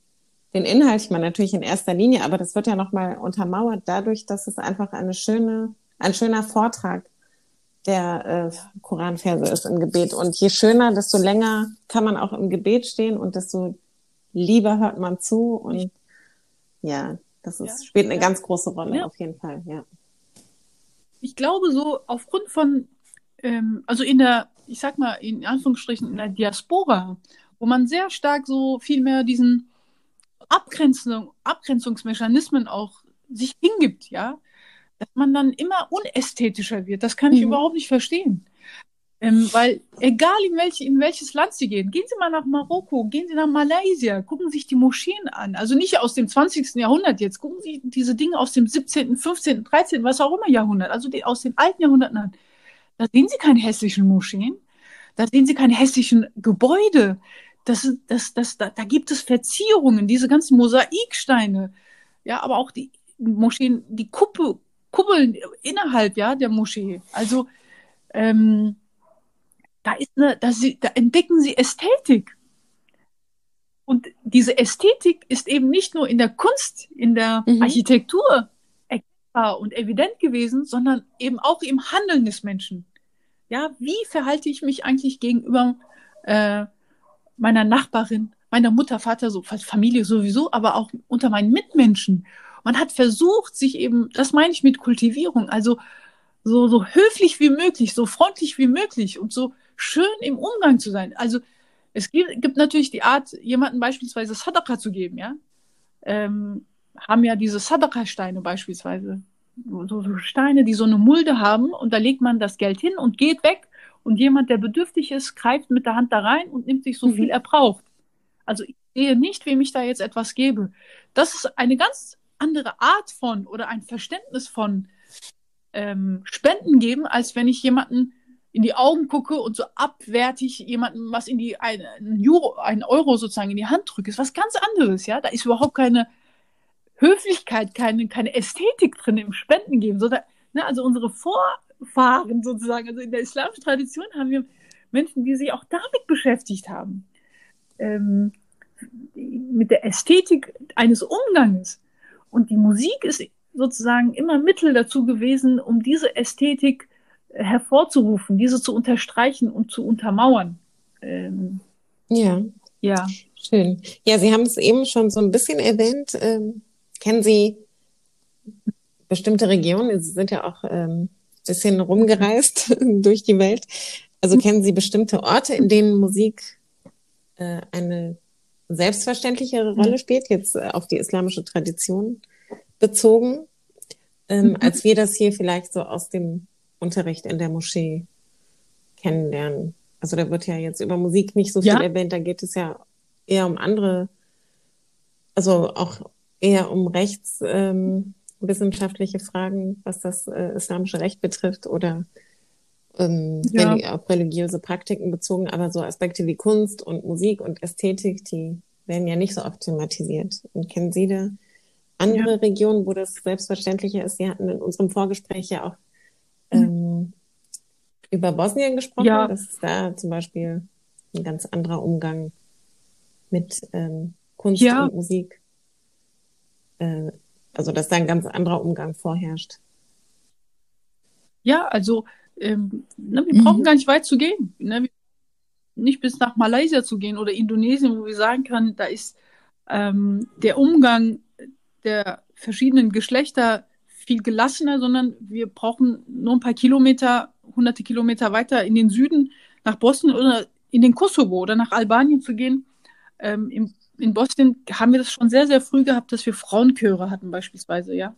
den Inhalt, ich meine natürlich in erster Linie, aber das wird ja nochmal untermauert dadurch, dass es einfach eine schöne, ein schöner Vortrag der äh, Koranverse ist im Gebet. Und je schöner, desto länger kann man auch im Gebet stehen und desto lieber hört man zu. Und ja, das ist, ja, spielt eine ja. ganz große Rolle ja. auf jeden Fall, ja. Ich glaube so, aufgrund von ähm, also in der, ich sag mal, in Anführungsstrichen, in der Diaspora, wo man sehr stark so viel mehr diesen Abgrenzung, Abgrenzungsmechanismen auch sich hingibt, ja, dass man dann immer unästhetischer wird. Das kann ich mhm. überhaupt nicht verstehen. Ähm, weil egal in, welch, in welches Land Sie gehen, gehen Sie mal nach Marokko, gehen Sie nach Malaysia, gucken Sie sich die Moscheen an. Also nicht aus dem 20. Jahrhundert jetzt, gucken Sie diese Dinge aus dem 17., 15., 13., was auch immer Jahrhundert, also die, aus den alten Jahrhunderten an. Da sehen Sie keine hässlichen Moscheen, da sehen Sie keine hässlichen Gebäude. Das, das, das, da, da gibt es Verzierungen, diese ganzen Mosaiksteine, ja, aber auch die Moscheen, die Kuppel, Kuppeln innerhalb ja der Moschee. Also ähm, da ist eine, da, sie, da entdecken Sie Ästhetik. Und diese Ästhetik ist eben nicht nur in der Kunst, in der mhm. Architektur erkennbar und evident gewesen, sondern eben auch im Handeln des Menschen. Ja, wie verhalte ich mich eigentlich gegenüber äh, meiner Nachbarin, meiner Mutter, Vater, so Familie sowieso, aber auch unter meinen Mitmenschen. Man hat versucht, sich eben, das meine ich mit Kultivierung, also so, so höflich wie möglich, so freundlich wie möglich und so schön im Umgang zu sein. Also es gibt, gibt natürlich die Art, jemanden beispielsweise Sadaqa zu geben, ja. Ähm, haben ja diese Sadaqa-Steine beispielsweise so, so Steine, die so eine Mulde haben und da legt man das Geld hin und geht weg und jemand, der bedürftig ist, greift mit der Hand da rein und nimmt sich so mhm. viel er braucht. Also ich sehe nicht, wem ich da jetzt etwas gebe. Das ist eine ganz andere Art von oder ein Verständnis von ähm, Spenden geben, als wenn ich jemanden in die Augen gucke und so abwertig jemandem was in die ein, ein Euro, ein Euro sozusagen in die Hand drücke, ist was ganz anderes, ja. Da ist überhaupt keine Höflichkeit, keine, keine Ästhetik drin im Spenden geben, sondern, ne, also unsere Vorfahren sozusagen, also in der islamischen Tradition haben wir Menschen, die sich auch damit beschäftigt haben, ähm, mit der Ästhetik eines Umganges. Und die Musik ist sozusagen immer Mittel dazu gewesen, um diese Ästhetik hervorzurufen, diese zu unterstreichen und zu untermauern. Ähm, ja. Ja. Schön. Ja, Sie haben es eben schon so ein bisschen erwähnt. Ähm, Kennen Sie bestimmte Regionen? Sie sind ja auch ähm, bisschen rumgereist durch die Welt. Also kennen Sie bestimmte Orte, in denen Musik äh, eine selbstverständlichere Rolle spielt, jetzt äh, auf die islamische Tradition bezogen, ähm, mhm. als wir das hier vielleicht so aus dem Unterricht in der Moschee kennenlernen. Also da wird ja jetzt über Musik nicht so viel ja. erwähnt, da geht es ja eher um andere, also auch eher um rechtswissenschaftliche ähm, Fragen, was das äh, islamische Recht betrifft oder ähm, ja. auf religiöse Praktiken bezogen, aber so Aspekte wie Kunst und Musik und Ästhetik, die werden ja nicht so oft thematisiert. Und kennen Sie da andere ja. Regionen, wo das selbstverständlicher ist? Sie hatten in unserem Vorgespräch ja auch hm. ähm, über Bosnien gesprochen. Ja. Das ist da zum Beispiel ein ganz anderer Umgang mit ähm, Kunst ja. und Musik. Äh, also dass da ein ganz anderer Umgang vorherrscht. Ja, also ähm, ne, wir brauchen mhm. gar nicht weit zu gehen. Ne? Nicht bis nach Malaysia zu gehen oder Indonesien, wo wir sagen können, da ist ähm, der Umgang der verschiedenen Geschlechter viel gelassener, sondern wir brauchen nur ein paar Kilometer, hunderte Kilometer weiter in den Süden nach Bosnien oder in den Kosovo oder nach Albanien zu gehen. Ähm, im, in Bosnien haben wir das schon sehr, sehr früh gehabt, dass wir Frauenchöre hatten beispielsweise, ja,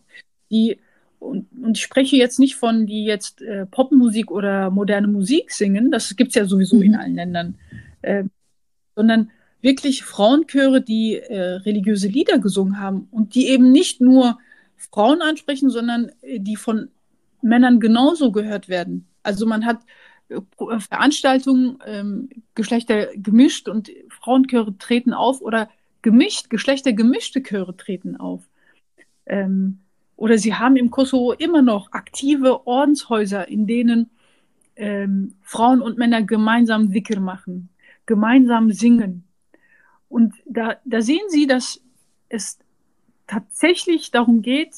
die und, und ich spreche jetzt nicht von, die jetzt äh, Popmusik oder moderne Musik singen, das gibt's ja sowieso mhm. in allen Ländern, äh, sondern wirklich Frauenchöre, die äh, religiöse Lieder gesungen haben und die eben nicht nur Frauen ansprechen, sondern äh, die von Männern genauso gehört werden. Also man hat äh, Veranstaltungen ähm, Geschlechter gemischt und Frauenchöre treten auf oder gemischt, geschlechtergemischte Chöre treten auf. Ähm, oder sie haben im Kosovo immer noch aktive Ordenshäuser, in denen ähm, Frauen und Männer gemeinsam Wickel machen, gemeinsam singen. Und da, da sehen Sie, dass es tatsächlich darum geht,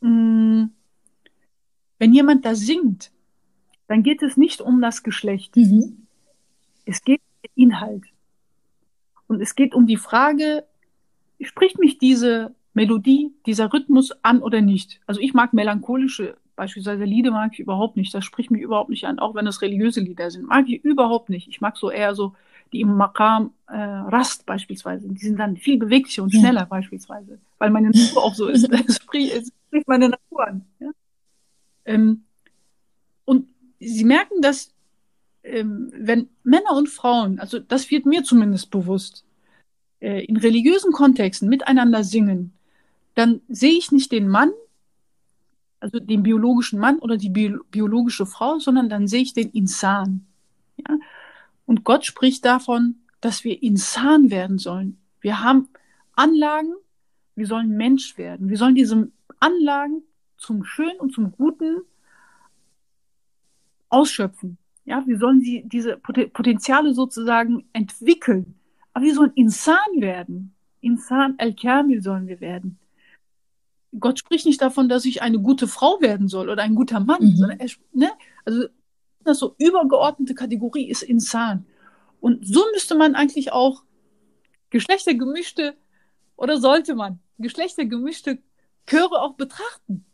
mh, mm, wenn jemand da singt, dann geht es nicht um das Geschlecht. Mhm. Es geht um Inhalt. Und es geht um die Frage, spricht mich diese Melodie, dieser Rhythmus an oder nicht. Also ich mag melancholische, beispielsweise Lieder mag ich überhaupt nicht. Das spricht mich überhaupt nicht an, auch wenn es religiöse Lieder sind. Mag ich überhaupt nicht. Ich mag so eher so die im Makam äh, Rast beispielsweise. Die sind dann viel beweglicher und schneller ja. beispielsweise, weil meine Natur auch so ist. Es spricht, meine Natur an. Ja? Ähm, und sie merken, dass wenn Männer und Frauen, also das wird mir zumindest bewusst, äh, in religiösen Kontexten miteinander singen, dann sehe ich nicht den Mann, also den biologischen Mann oder die bio biologische Frau, sondern dann sehe ich den Insan. Ja? Und Gott spricht davon, dass wir Insan werden sollen. Wir haben Anlagen, wir sollen Mensch werden. Wir sollen diese Anlagen zum Schönen und zum Guten ausschöpfen. Ja, wir sollen sie, diese Potenziale sozusagen entwickeln. Aber wir sollen Insan werden. Insan el-Kamil sollen wir werden. Gott spricht nicht davon, dass ich eine gute Frau werden soll oder ein guter Mann, mhm. sondern er, ne? Also das so übergeordnete Kategorie ist Insan. Und so müsste man eigentlich auch geschlechtergemischte oder sollte man geschlechtergemischte Chöre auch betrachten.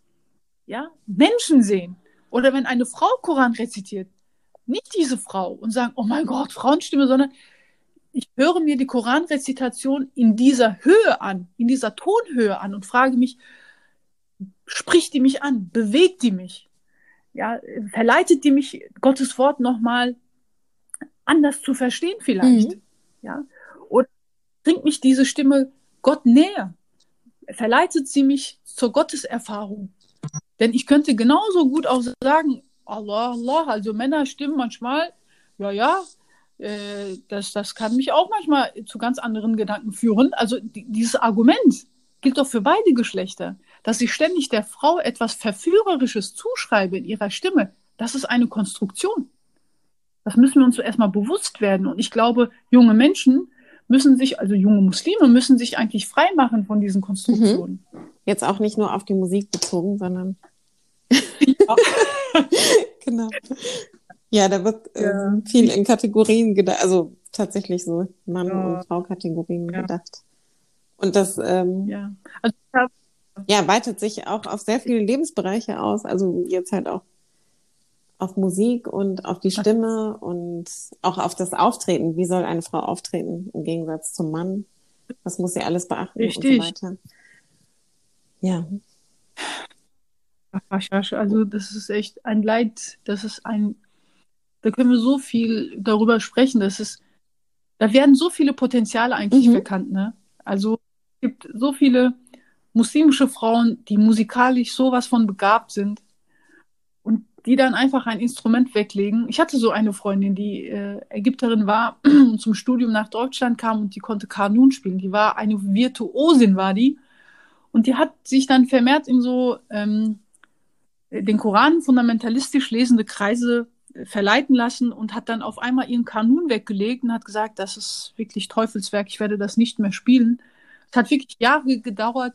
Ja, Menschen sehen. Oder wenn eine Frau Koran rezitiert, nicht diese Frau und sagen, oh mein Gott, Frauenstimme, sondern ich höre mir die Koranrezitation in dieser Höhe an, in dieser Tonhöhe an und frage mich, spricht die mich an? Bewegt die mich? Ja, verleitet die mich, Gottes Wort nochmal anders zu verstehen vielleicht? Mhm. Ja, oder bringt mich diese Stimme Gott näher? Verleitet sie mich zur Gotteserfahrung? Denn ich könnte genauso gut auch sagen, Allah, Allah, also Männer stimmen manchmal, ja, ja, äh, das, das kann mich auch manchmal zu ganz anderen Gedanken führen. Also die, dieses Argument gilt doch für beide Geschlechter dass ich ständig der Frau etwas Verführerisches zuschreibe in ihrer Stimme, das ist eine Konstruktion. Das müssen wir uns zuerst mal bewusst werden. Und ich glaube, junge Menschen müssen sich, also junge Muslime müssen sich eigentlich frei machen von diesen Konstruktionen. Mhm. Jetzt auch nicht nur auf die Musik bezogen, sondern. Ja. genau. Ja, da wird äh, ja. äh, viel in Kategorien gedacht, also tatsächlich so Mann- ja. und Frau-Kategorien gedacht. Und das, ähm, ja. Also habe ja, weitet sich auch auf sehr viele Lebensbereiche aus. Also jetzt halt auch auf Musik und auf die Stimme und auch auf das Auftreten. Wie soll eine Frau auftreten im Gegensatz zum Mann? Was muss sie alles beachten Richtig. und so weiter? Ja. Also das ist echt ein Leid, das ist ein, da können wir so viel darüber sprechen, das ist, da werden so viele Potenziale eigentlich mhm. verkannt, ne? Also es gibt so viele muslimische Frauen, die musikalisch sowas von begabt sind und die dann einfach ein Instrument weglegen. Ich hatte so eine Freundin, die äh, Ägypterin war und zum Studium nach Deutschland kam und die konnte Kanun spielen. Die war eine Virtuosin, war die. Und die hat sich dann vermehrt in so ähm, den Koran fundamentalistisch lesende Kreise äh, verleiten lassen und hat dann auf einmal ihren Kanun weggelegt und hat gesagt, das ist wirklich Teufelswerk, ich werde das nicht mehr spielen. Es hat wirklich Jahre gedauert,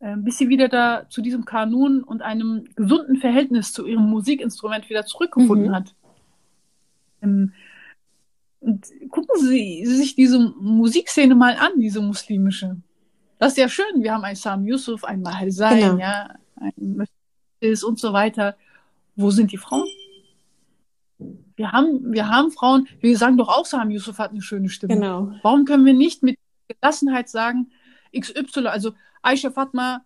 äh, bis sie wieder da zu diesem Kanun und einem gesunden Verhältnis zu ihrem Musikinstrument wieder zurückgefunden mhm. hat. Ähm, und gucken Sie sich diese Musikszene mal an, diese muslimische. Das ist ja schön. Wir haben einen Sam Yusuf, einen Mahal Zain, genau. ja, einen ist und so weiter. Wo sind die Frauen? Wir haben, wir haben Frauen, wir sagen doch auch, Sam Yusuf hat eine schöne Stimme. Genau. Warum können wir nicht mit Gelassenheit sagen, XY, also Aisha Fatma,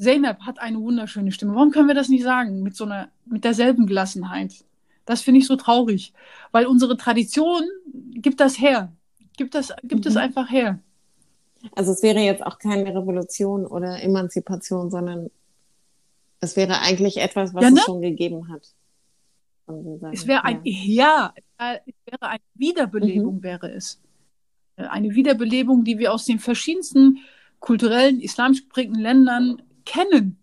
Zeynep hat eine wunderschöne Stimme. Warum können wir das nicht sagen mit so einer, mit derselben Gelassenheit? Das finde ich so traurig, weil unsere Tradition gibt das her, gibt das, gibt mhm. es einfach her. Also es wäre jetzt auch keine Revolution oder Emanzipation, sondern es wäre eigentlich etwas, was ja, ne? es schon gegeben hat. Es wäre ein, ja, es wäre eine Wiederbelebung, mhm. wäre es. Eine Wiederbelebung, die wir aus den verschiedensten kulturellen, islamisch geprägten Ländern kennen,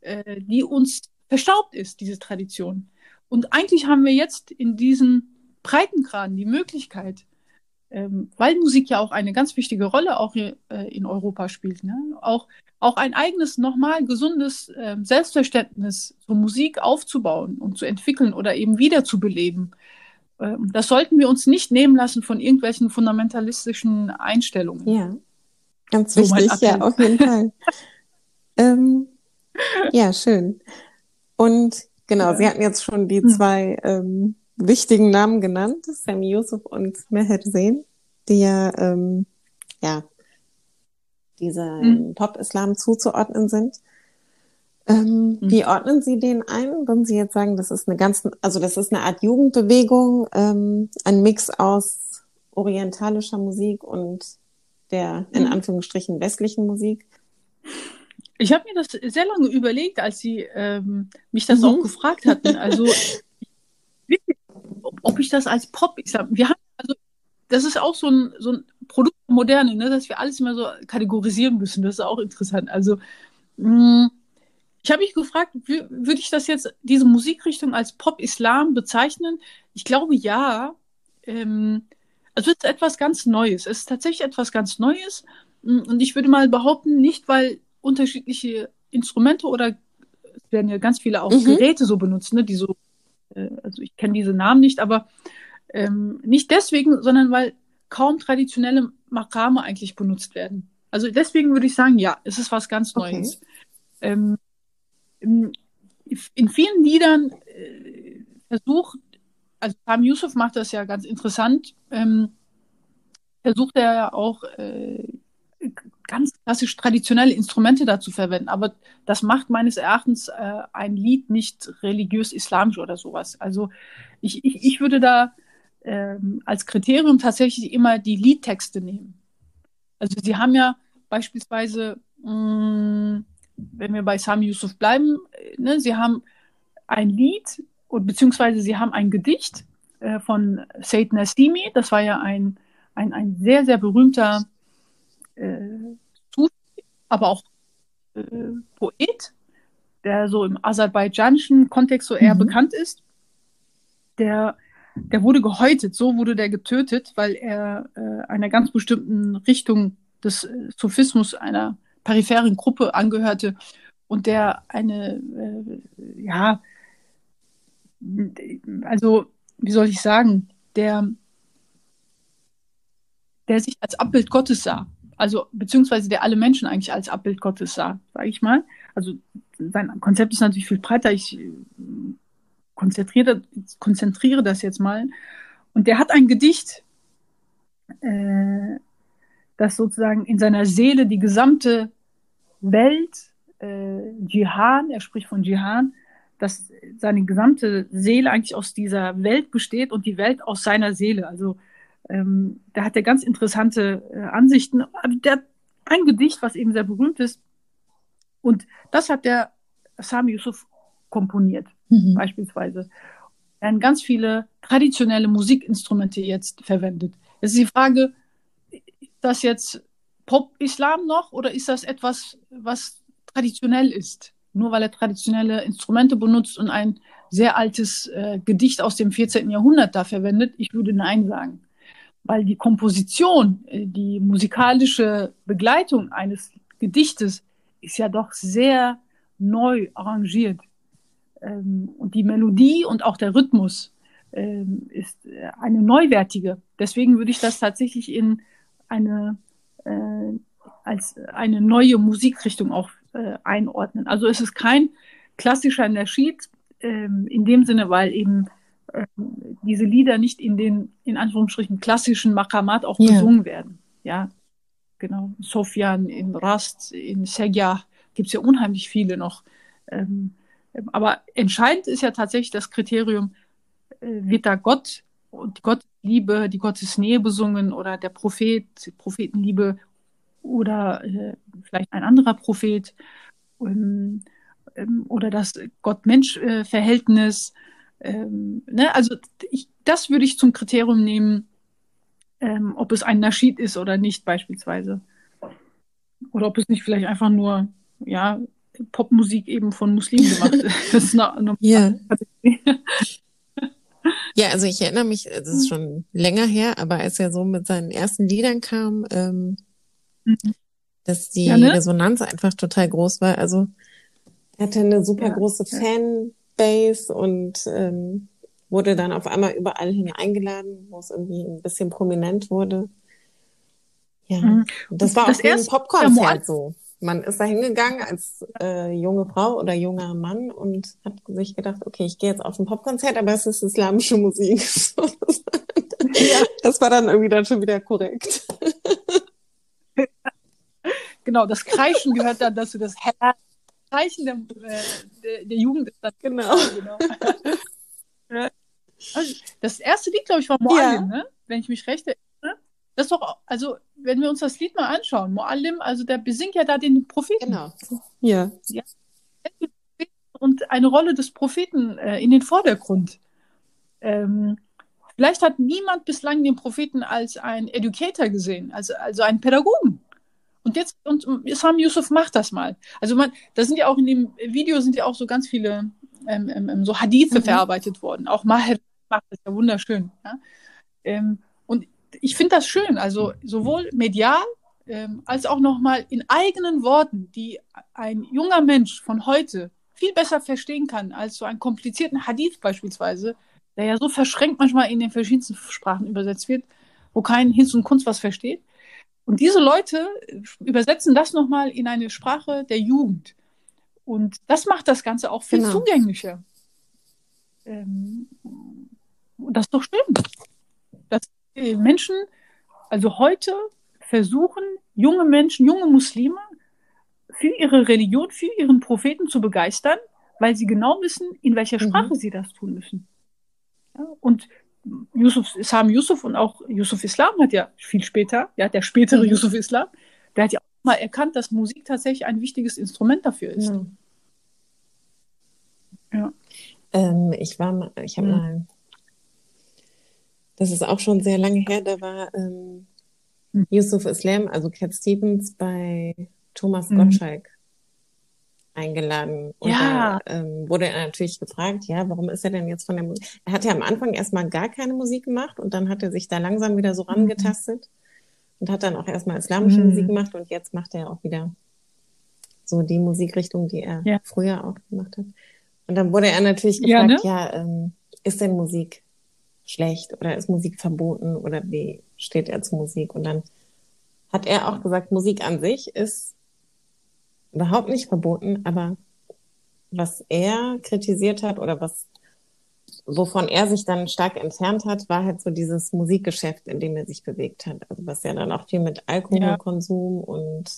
äh, die uns verstaubt ist, diese Tradition. Und eigentlich haben wir jetzt in diesen Breitengraden die Möglichkeit, weil Musik ja auch eine ganz wichtige Rolle auch hier, äh, in Europa spielt, ne? auch, auch ein eigenes, nochmal gesundes äh, Selbstverständnis zur Musik aufzubauen und zu entwickeln oder eben wiederzubeleben. Ähm, das sollten wir uns nicht nehmen lassen von irgendwelchen fundamentalistischen Einstellungen. Ja, ganz so wichtig, ja, auf jeden Fall. ähm, ja, schön. Und genau, ja. Sie hatten jetzt schon die hm. zwei ähm, wichtigen Namen genannt, Sammy Yusuf und Meher Zain, die ja, ähm, ja dieser mhm. Pop-Islam zuzuordnen sind. Ähm, mhm. Wie ordnen Sie den ein, wenn Sie jetzt sagen, das ist eine ganz, also das ist eine Art Jugendbewegung, ähm, ein Mix aus orientalischer Musik und der in mhm. Anführungsstrichen westlichen Musik? Ich habe mir das sehr lange überlegt, als Sie ähm, mich das mhm. auch gefragt hatten. Also ob ich das als Pop, ich sag, wir haben also, das ist auch so ein, so ein Produkt der Moderne, ne, dass wir alles immer so kategorisieren müssen. Das ist auch interessant. Also, mh, mm, ich habe mich gefragt, würde ich das jetzt, diese Musikrichtung als Pop-Islam bezeichnen? Ich glaube ja. Ähm, also es ist etwas ganz Neues. Es ist tatsächlich etwas ganz Neues. Mm, und ich würde mal behaupten, nicht weil unterschiedliche Instrumente oder es werden ja ganz viele auch mhm. Geräte so benutzt, ne, die so äh, also ich kenne diese Namen nicht, aber ähm, nicht deswegen, sondern weil kaum traditionelle Makame eigentlich benutzt werden. Also deswegen würde ich sagen, ja, es ist was ganz Neues. Okay. Ähm, in, in, vielen Liedern äh, versucht, also Sam Yusuf macht das ja ganz interessant, ähm, versucht er ja auch äh, ganz klassisch traditionelle Instrumente dazu verwenden. Aber das macht meines Erachtens äh, ein Lied nicht religiös-islamisch oder sowas. Also ich, ich, ich würde da ähm, als Kriterium tatsächlich immer die Liedtexte nehmen. Also sie haben ja beispielsweise, mh, mm, wenn wir bei Sami Yusuf bleiben, äh, ne, sie haben ein Lied und beziehungsweise sie haben ein Gedicht äh, von Said Nasimi, das war ja ein, ein, ein sehr, sehr berühmter äh, aber auch äh, Poet, der so im aserbaidschanischen Kontext so eher mhm. bekannt ist. Der, der wurde gehäutet, so wurde der getötet, weil er äh, einer ganz bestimmten Richtung des äh, Sufismus, einer peripheren Gruppe angehörte und der eine, äh, ja, also, wie soll ich sagen, der, der sich als Abbild Gottes sah. Also beziehungsweise der alle Menschen eigentlich als Abbild Gottes sah, sage ich mal. Also sein Konzept ist natürlich viel breiter. Ich äh, konzentriere, konzentriere das jetzt mal. Und der hat ein Gedicht, äh, das sozusagen in seiner Seele die gesamte Welt, äh, Jihan, er spricht von Jihan, dass seine gesamte Seele eigentlich aus dieser Welt besteht und die Welt aus seiner Seele. Also ähm, da hat er ganz interessante äh, Ansichten. Also der hat ein Gedicht, was eben sehr berühmt ist. Und das hat der Sami Yusuf komponiert, mhm. beispielsweise. Er hat ganz viele traditionelle Musikinstrumente jetzt verwendet. Es ist die Frage, ist das jetzt Pop-Islam noch oder ist das etwas, was traditionell ist? Nur weil er traditionelle Instrumente benutzt und ein sehr altes äh, Gedicht aus dem 14. Jahrhundert da verwendet, ich würde Nein sagen. Weil die Komposition, äh, die musikalische Begleitung eines Gedichtes ist ja doch sehr neu arrangiert. Ähm, und die Melodie und auch der Rhythmus ähm, ist äh, eine neuwertige. Deswegen würde ich das tatsächlich in eine äh, als eine neue Musikrichtung auch einordnen. Also es ist kein klassischer Naschid ähm, in dem Sinne, weil eben diese Lieder nicht in den in Anführungsstrichen klassischen Makamat auch yeah. gesungen werden. Ja, genau. Sofian, in Rast, in Segya gibt es ja unheimlich viele noch. Ähm, aber entscheidend ist ja tatsächlich das Kriterium, äh, wird da Gott und die Gottliebe, die Gottesnähe besungen oder der Prophet, Prophetenliebe oder äh, vielleicht ein anderer Prophet ähm, ähm, oder das Gott-Mensch-Verhältnis. Ähm, ne? Also ich, das würde ich zum Kriterium nehmen, ähm, ob es ein Naschid ist oder nicht beispielsweise. Oder ob es nicht vielleicht einfach nur ja, Popmusik eben von Muslimen gemacht ist. Das ist eine, eine ja. ja, also ich erinnere mich, das ist schon länger her, aber als er so mit seinen ersten Liedern kam, ähm, mhm. dass die ja, ne? Resonanz einfach total groß war. Also er hatte eine super ja, große ja. Fanbase und ähm, wurde dann auf einmal überall hin eingeladen, wo es irgendwie ein bisschen prominent wurde. Ja, mhm. das war das auch ein Popkonzert so man ist da hingegangen als äh, junge Frau oder junger Mann und hat sich gedacht, okay, ich gehe jetzt auf ein Popkonzert, aber es ist islamische Musik. ja. Das war dann irgendwie dann schon wieder korrekt. genau, das Kreischen gehört dann dazu, das Kreischen der, äh, der, der Jugend ist dann. Genau. genau. Also, das erste Lied, glaube ich, war Moalim, ja. ne? wenn ich mich recht erinnere. Das ist doch, also wenn wir uns das Lied mal anschauen, Moallim, also der besingt ja da den Propheten. Genau. Ja. ja. Und eine Rolle des Propheten äh, in den Vordergrund. Ähm, vielleicht hat niemand bislang den Propheten als ein Educator gesehen, also, also einen Pädagogen. Und jetzt, und Isam Yusuf macht das mal. Also man, da sind ja auch in dem Video sind ja auch so ganz viele ähm, ähm, ähm so Hadithe mhm. verarbeitet worden. Auch Maher macht das ja wunderschön. Ja? Ähm, ich finde das schön, also sowohl medial ähm, als auch nochmal in eigenen Worten, die ein junger Mensch von heute viel besser verstehen kann als so einen komplizierten Hadith beispielsweise, der ja so verschränkt manchmal in den verschiedensten Sprachen übersetzt wird, wo kein Hinz und Kunst was versteht. Und diese Leute übersetzen das nochmal in eine Sprache der Jugend. Und das macht das Ganze auch viel genau. zugänglicher. Ähm, das ist doch schön. Das Menschen, also heute versuchen junge Menschen, junge Muslime für ihre Religion, für ihren Propheten zu begeistern, weil sie genau wissen, in welcher mhm. Sprache mhm. sie das tun müssen. Ja, und Yusuf, Sam Yusuf und auch Yusuf Islam hat ja viel später, ja, der spätere mhm. Yusuf Islam, der hat ja auch mal erkannt, dass Musik tatsächlich ein wichtiges Instrument dafür ist. Mhm. Ja. Ähm, ich war mal, ich habe mhm. mal das ist auch schon sehr lange her, da war ähm, mhm. Yusuf Islam, also Cat Stevens, bei Thomas mhm. Gottschalk eingeladen. Und ja. da ähm, wurde er natürlich gefragt, ja, warum ist er denn jetzt von der Musik? Er hat ja am Anfang erstmal gar keine Musik gemacht und dann hat er sich da langsam wieder so mhm. rangetastet und hat dann auch erstmal islamische mhm. Musik gemacht und jetzt macht er auch wieder so die Musikrichtung, die er ja. früher auch gemacht hat. Und dann wurde er natürlich gefragt, ja, ne? ja ähm, ist denn Musik schlecht oder ist Musik verboten oder wie steht er zu Musik? Und dann hat er auch gesagt, Musik an sich ist überhaupt nicht verboten, aber was er kritisiert hat oder was wovon er sich dann stark entfernt hat, war halt so dieses Musikgeschäft, in dem er sich bewegt hat. Also was ja dann auch viel mit Alkoholkonsum ja. und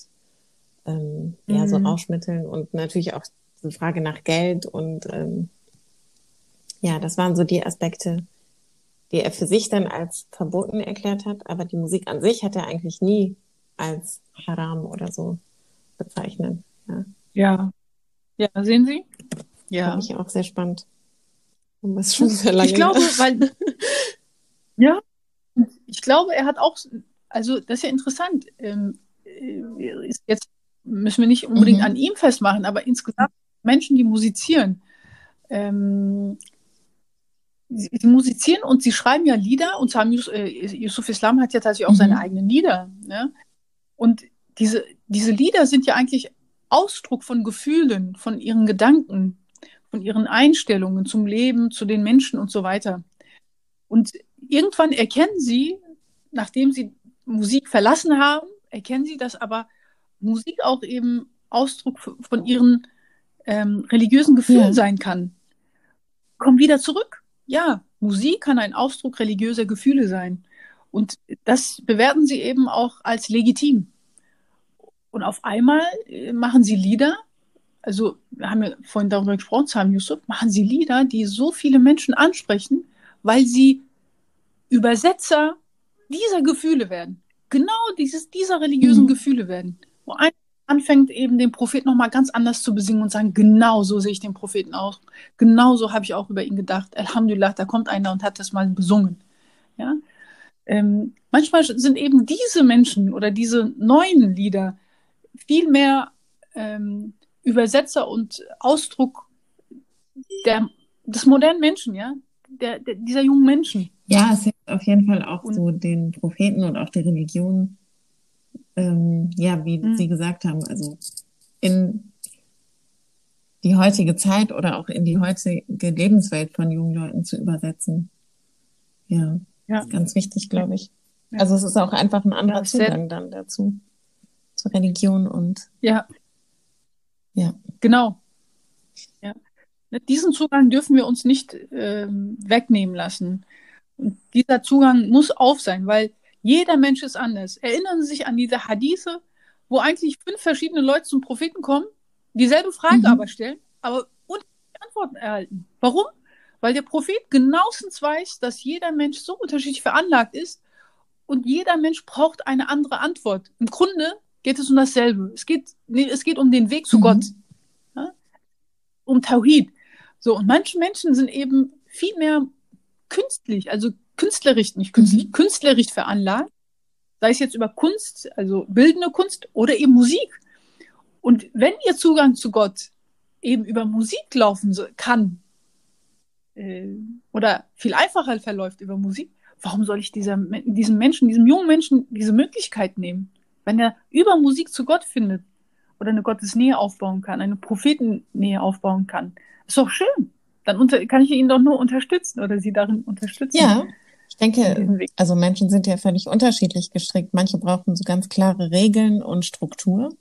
ähm, mhm. ja so mhm. Rauschmitteln und natürlich auch die Frage nach Geld und ähm, ja, das waren so die Aspekte, die er für sich dann als verboten erklärt hat. Aber die Musik an sich hat er eigentlich nie als Haram oder so bezeichnet. Ja. Ja, ja sehen Sie? Ja. Fand ich auch sehr spannend. Und das schon sehr lange. Ich glaube, weil ja, ich glaube, er hat auch, also das ist ja interessant. Ähm, äh, jetzt müssen wir nicht unbedingt mhm. an ihm festmachen, aber insgesamt Menschen, die musizieren, ähm, sie, sie, musizieren und sie schreiben ja Lieder und äh, Yusuf Islam hat ja tatsächlich auch mhm. seine eigenen Lieder. Ne? Und diese, diese Lieder sind ja eigentlich Ausdruck von Gefühlen, von ihren Gedanken, von ihren Einstellungen zum Leben, zu den Menschen und so weiter. Und irgendwann erkennen sie, nachdem sie Musik verlassen haben, erkennen sie, dass aber Musik auch eben Ausdruck von ihren ähm, religiösen Gefühlen ja. sein kann. Kommen wieder zurück. Ja, Musik kann ein Ausdruck religiöser Gefühle sein. Und das bewerten sie eben auch als legitim. Und auf einmal äh, machen sie Lieder, also wir haben ja vorhin darüber gesprochen, Sam Yusuf, machen sie Lieder, die so viele Menschen ansprechen, weil sie Übersetzer dieser Gefühle werden. Genau dieses, dieser religiösen mhm. Gefühle werden. Wo ein anfängt eben den Propheten nochmal ganz anders zu besingen und sagen, genau so sehe ich den Propheten auch. Genau so habe ich auch über ihn gedacht. Alhamdulillah, da kommt einer und hat das mal besungen. Ja? Ähm, manchmal sind eben diese Menschen oder diese neuen Lieder viel mehr ähm, Übersetzer und Ausdruck der, des modernen Menschen, ja, der, der, dieser jungen Menschen. Ja, es ist auf jeden Fall auch und, so den Propheten und auch die Religion ähm, ja, wie mhm. Sie gesagt haben, also in die heutige Zeit oder auch in die heutige Lebenswelt von jungen Leuten zu übersetzen. Ja, ja. ist ganz wichtig, glaube ich. Ja. Also es ist auch einfach ein anderer ja, Zugang dann dazu, Religion und ja, ja, genau. Ja. Diesen Zugang dürfen wir uns nicht ähm, wegnehmen lassen. Und dieser Zugang muss auf sein, weil jeder Mensch ist anders. Erinnern Sie sich an diese Hadithe, wo eigentlich fünf verschiedene Leute zum Propheten kommen, dieselbe Frage mhm. aber stellen, aber unterschiedliche Antworten erhalten. Warum? Weil der Prophet genauestens weiß, dass jeder Mensch so unterschiedlich veranlagt ist und jeder Mensch braucht eine andere Antwort. Im Grunde geht es um dasselbe. Es geht, nee, es geht um den Weg zu mhm. Gott. Ja? Um Tawhid. So, und manche Menschen sind eben viel mehr künstlich, also künstlerisch, nicht künstlich, mhm. künstlerisch veranlagt, sei es jetzt über Kunst, also bildende Kunst oder eben Musik. Und wenn ihr Zugang zu Gott eben über Musik laufen kann, äh, oder viel einfacher verläuft über Musik, warum soll ich dieser, diesem Menschen, diesem jungen Menschen diese Möglichkeit nehmen? Wenn er über Musik zu Gott findet oder eine Gottesnähe aufbauen kann, eine Prophetennähe aufbauen kann, ist doch schön. Dann kann ich ihn doch nur unterstützen oder sie darin unterstützen. Ja, ich denke, also Menschen sind ja völlig unterschiedlich gestrickt. Manche brauchen so ganz klare Regeln und Struktur.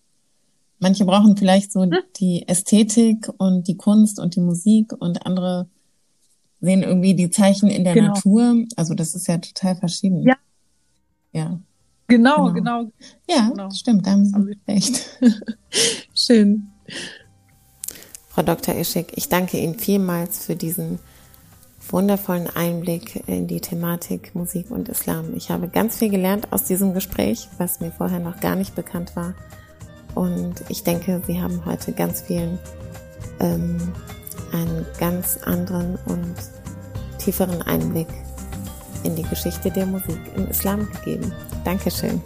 Manche brauchen vielleicht so hm. die Ästhetik und die Kunst und die Musik und andere sehen irgendwie die Zeichen in der genau. Natur. Also das ist ja total verschieden. Ja. Ja. Genau, genau. genau. Ja, genau. stimmt, da haben Sie recht. Schön. Frau Dr. Ischik, ich danke Ihnen vielmals für diesen wundervollen Einblick in die Thematik Musik und Islam. Ich habe ganz viel gelernt aus diesem Gespräch, was mir vorher noch gar nicht bekannt war. Und ich denke, Sie haben heute ganz vielen ähm, einen ganz anderen und tieferen Einblick in die Geschichte der Musik im Islam gegeben. Dankeschön.